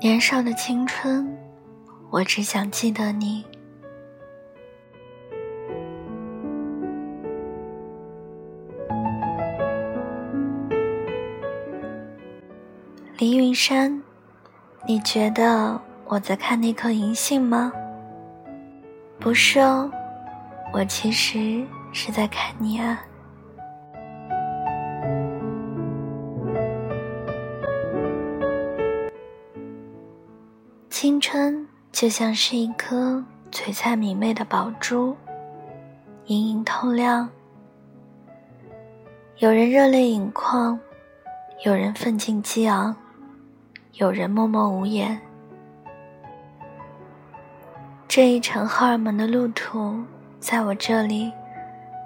年少的青春，我只想记得你。黎云山，你觉得我在看那颗银杏吗？不是哦，我其实是在看你啊。青春就像是一颗璀璨明媚的宝珠，莹莹透亮。有人热泪盈眶，有人奋进激昂，有人默默无言。这一程荷尔蒙的路途，在我这里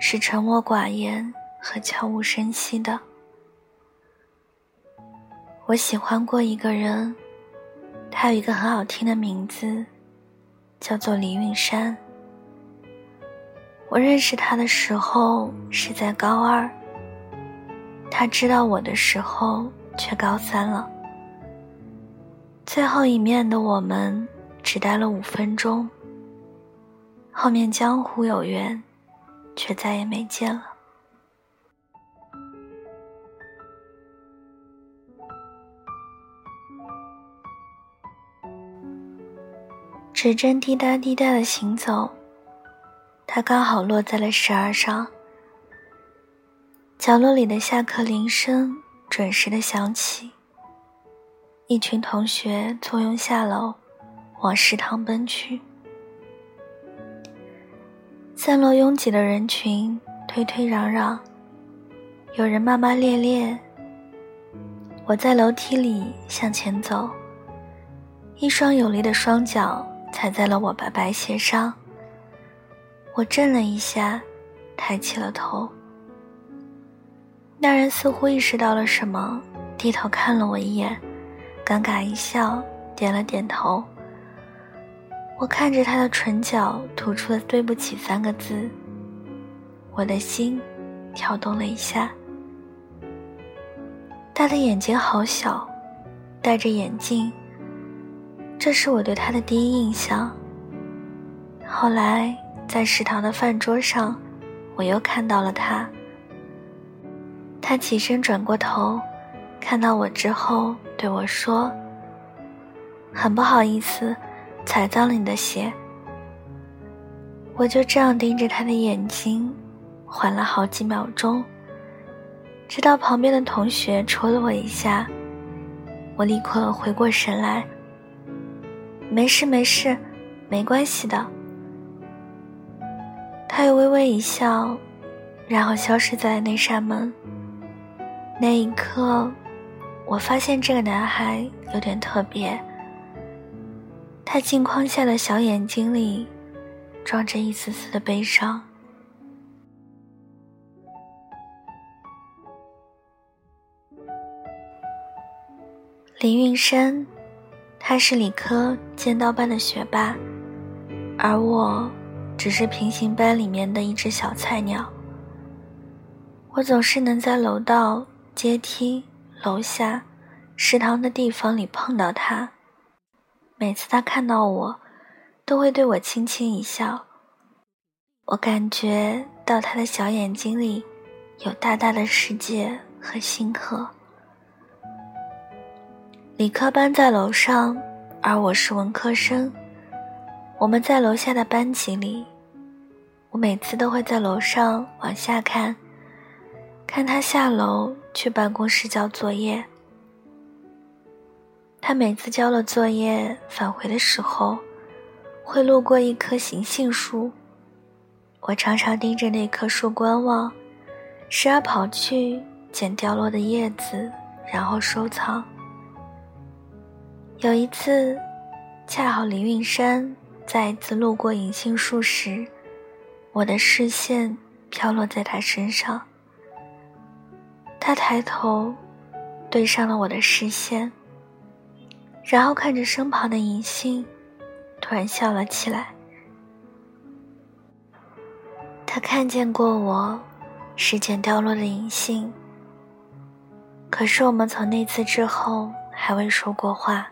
是沉默寡言和悄无声息的。我喜欢过一个人。他有一个很好听的名字，叫做李允山。我认识他的时候是在高二，他知道我的时候却高三了。最后一面的我们只待了五分钟，后面江湖有缘，却再也没见了。指针滴答滴答的行走，它刚好落在了十二上。角落里的下课铃声准时的响起。一群同学簇拥下楼，往食堂奔去。散落拥挤的人群推推攘攘，有人骂骂咧咧。我在楼梯里向前走，一双有力的双脚。踩在了我白白鞋上，我震了一下，抬起了头。那人似乎意识到了什么，低头看了我一眼，尴尬一笑，点了点头。我看着他的唇角吐出了“对不起”三个字，我的心跳动了一下。他的眼睛好小，戴着眼镜。这是我对他的第一印象。后来在食堂的饭桌上，我又看到了他。他起身转过头，看到我之后对我说：“很不好意思，踩脏了你的鞋。”我就这样盯着他的眼睛，缓了好几秒钟，直到旁边的同学戳了我一下，我立刻回过神来。没事没事，没关系的。他又微微一笑，然后消失在那扇门。那一刻，我发现这个男孩有点特别。他镜框下的小眼睛里，装着一丝丝的悲伤。林运山。他是理科尖刀班的学霸，而我只是平行班里面的一只小菜鸟。我总是能在楼道、阶梯、楼下、食堂的地方里碰到他。每次他看到我，都会对我轻轻一笑。我感觉到他的小眼睛里有大大的世界和星河。理科班在楼上，而我是文科生。我们在楼下的班级里，我每次都会在楼上往下看，看他下楼去办公室交作业。他每次交了作业返回的时候，会路过一棵行杏树，我常常盯着那棵树观望，时而跑去捡掉落的叶子，然后收藏。有一次，恰好李运山再一次路过银杏树时，我的视线飘落在他身上。他抬头，对上了我的视线。然后看着身旁的银杏，突然笑了起来。他看见过我时捡掉落的银杏，可是我们从那次之后还未说过话。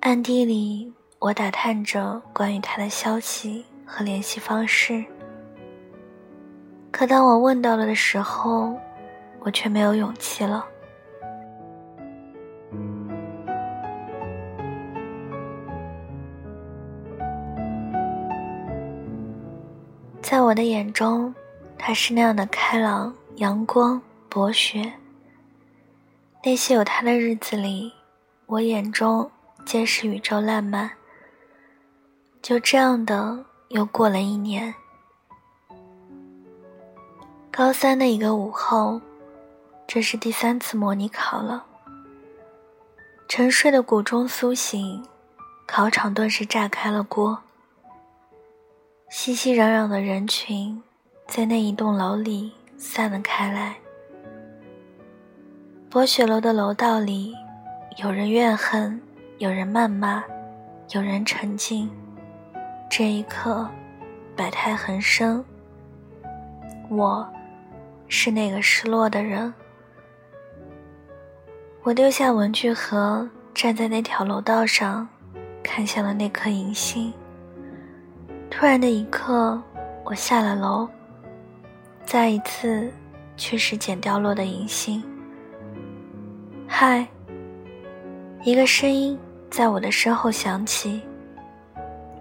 暗地里，我打探着关于他的消息和联系方式，可当我问到了的时候，我却没有勇气了。在我的眼中，他是那样的开朗、阳光、博学。那些有他的日子里，我眼中皆是宇宙烂漫。就这样的，又过了一年。高三的一个午后，这是第三次模拟考了。沉睡的谷中苏醒，考场顿时炸开了锅。熙熙攘攘的人群，在那一栋楼里散了开来。博雪楼的楼道里，有人怨恨，有人谩骂，有人沉静。这一刻，百态横生。我，是那个失落的人。我丢下文具盒，站在那条楼道上，看向了那颗银杏。突然的一刻，我下了楼，再一次去拾捡掉落的银杏。嗨，一个声音在我的身后响起，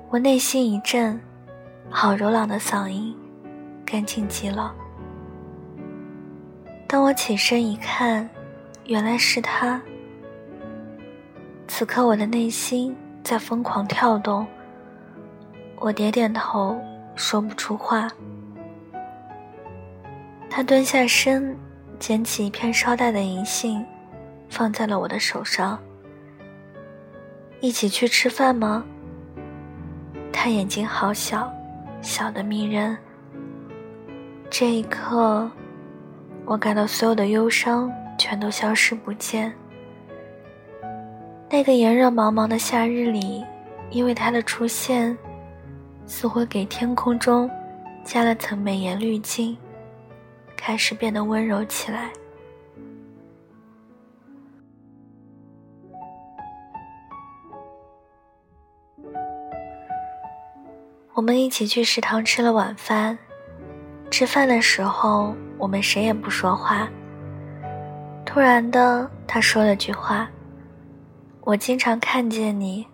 我内心一震，好柔朗的嗓音，干净极了。当我起身一看，原来是他。此刻我的内心在疯狂跳动。我点点头，说不出话。他蹲下身，捡起一片捎带的银杏，放在了我的手上。一起去吃饭吗？他眼睛好小，小的迷人。这一刻，我感到所有的忧伤全都消失不见。那个炎热茫茫的夏日里，因为他的出现。似乎给天空中加了层美颜滤镜，开始变得温柔起来。我们一起去食堂吃了晚饭，吃饭的时候我们谁也不说话。突然的，他说了句话：“我经常看见你，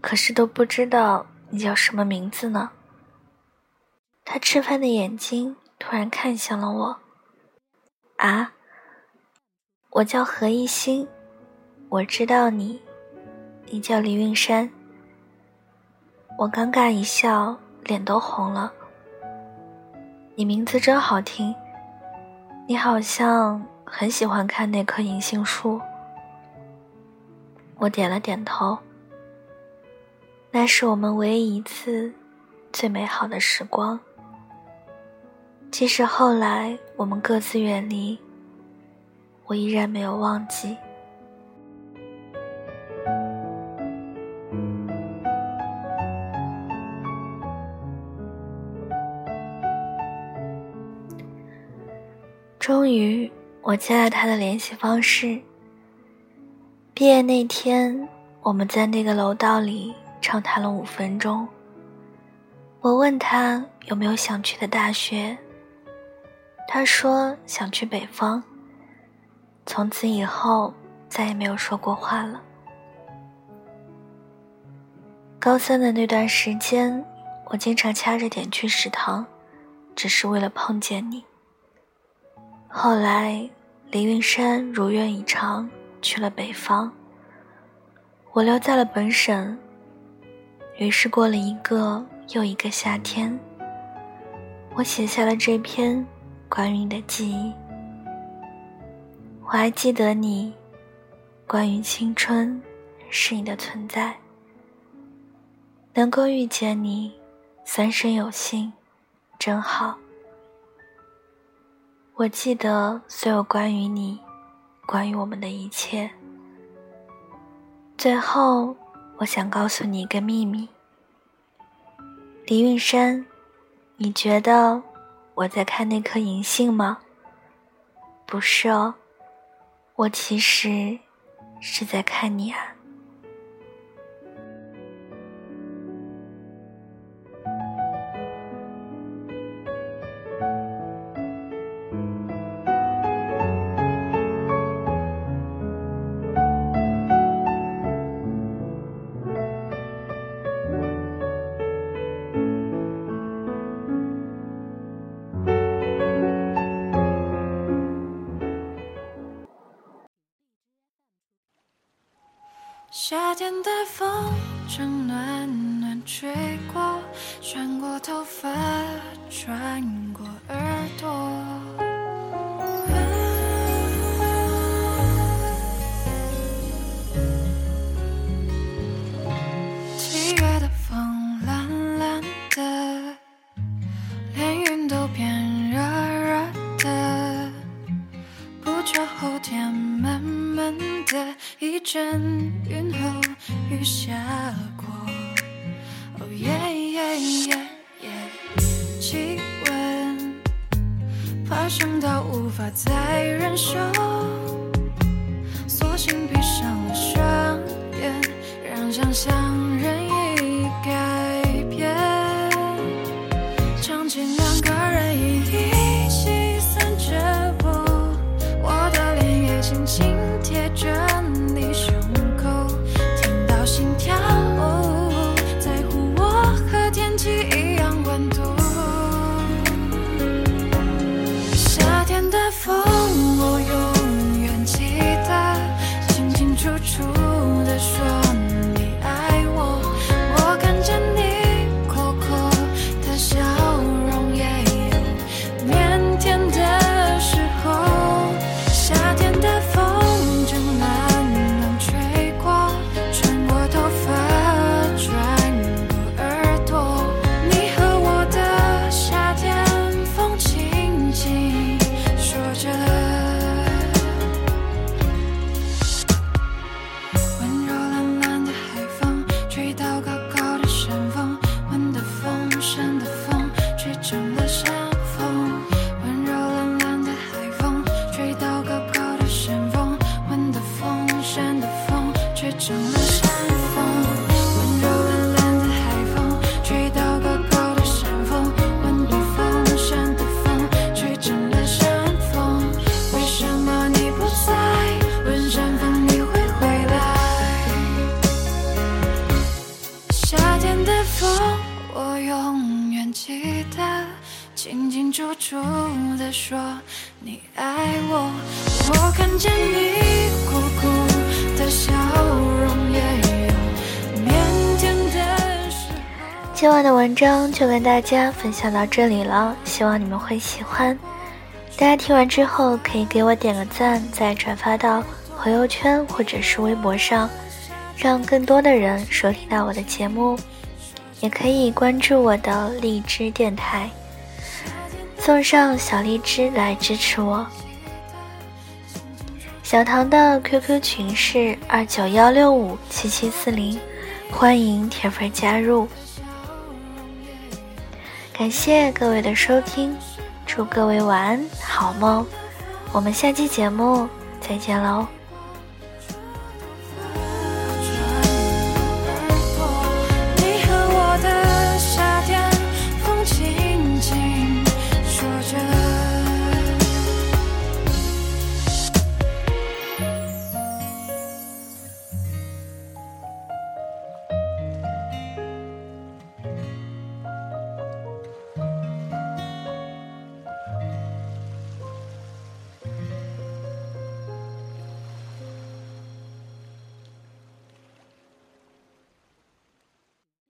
可是都不知道。”你叫什么名字呢？他吃饭的眼睛突然看向了我。啊，我叫何一心，我知道你，你叫李运山。我尴尬一笑，脸都红了。你名字真好听，你好像很喜欢看那棵银杏树。我点了点头。那是我们唯一一次最美好的时光。即使后来我们各自远离，我依然没有忘记。我加了他的联系方式。毕业那天，我们在那个楼道里。畅谈了五分钟。我问他有没有想去的大学，他说想去北方。从此以后再也没有说过话了。高三的那段时间，我经常掐着点去食堂，只是为了碰见你。后来，李云山如愿以偿去了北方，我留在了本省。于是过了一个又一个夏天，我写下了这篇关于你的记忆。我还记得你，关于青春，是你的存在。能够遇见你，三生有幸，真好。我记得所有关于你，关于我们的一切。最后，我想告诉你一个秘密，李允山，你觉得我在看那颗银杏吗？不是哦，我其实是在看你啊。夏天的风正暖暖吹过，穿过头发，穿而伤到无法再忍受，索性闭上了双眼，让想象任意。吹成了山风温柔懒懒的海风吹到高高的山峰温的风山的风吹成了山风为什么你不在？问山风你会回来？夏天的风我永远记得清清楚楚的说你爱我。我看见你今晚的文章就跟大家分享到这里了，希望你们会喜欢。大家听完之后可以给我点个赞，再转发到朋友圈或者是微博上，让更多的人收听到我的节目。也可以关注我的荔枝电台。送上小荔枝来支持我。小唐的 QQ 群是二九幺六五七七四零，欢迎铁粉加入。感谢各位的收听，祝各位晚安好梦，我们下期节目再见喽。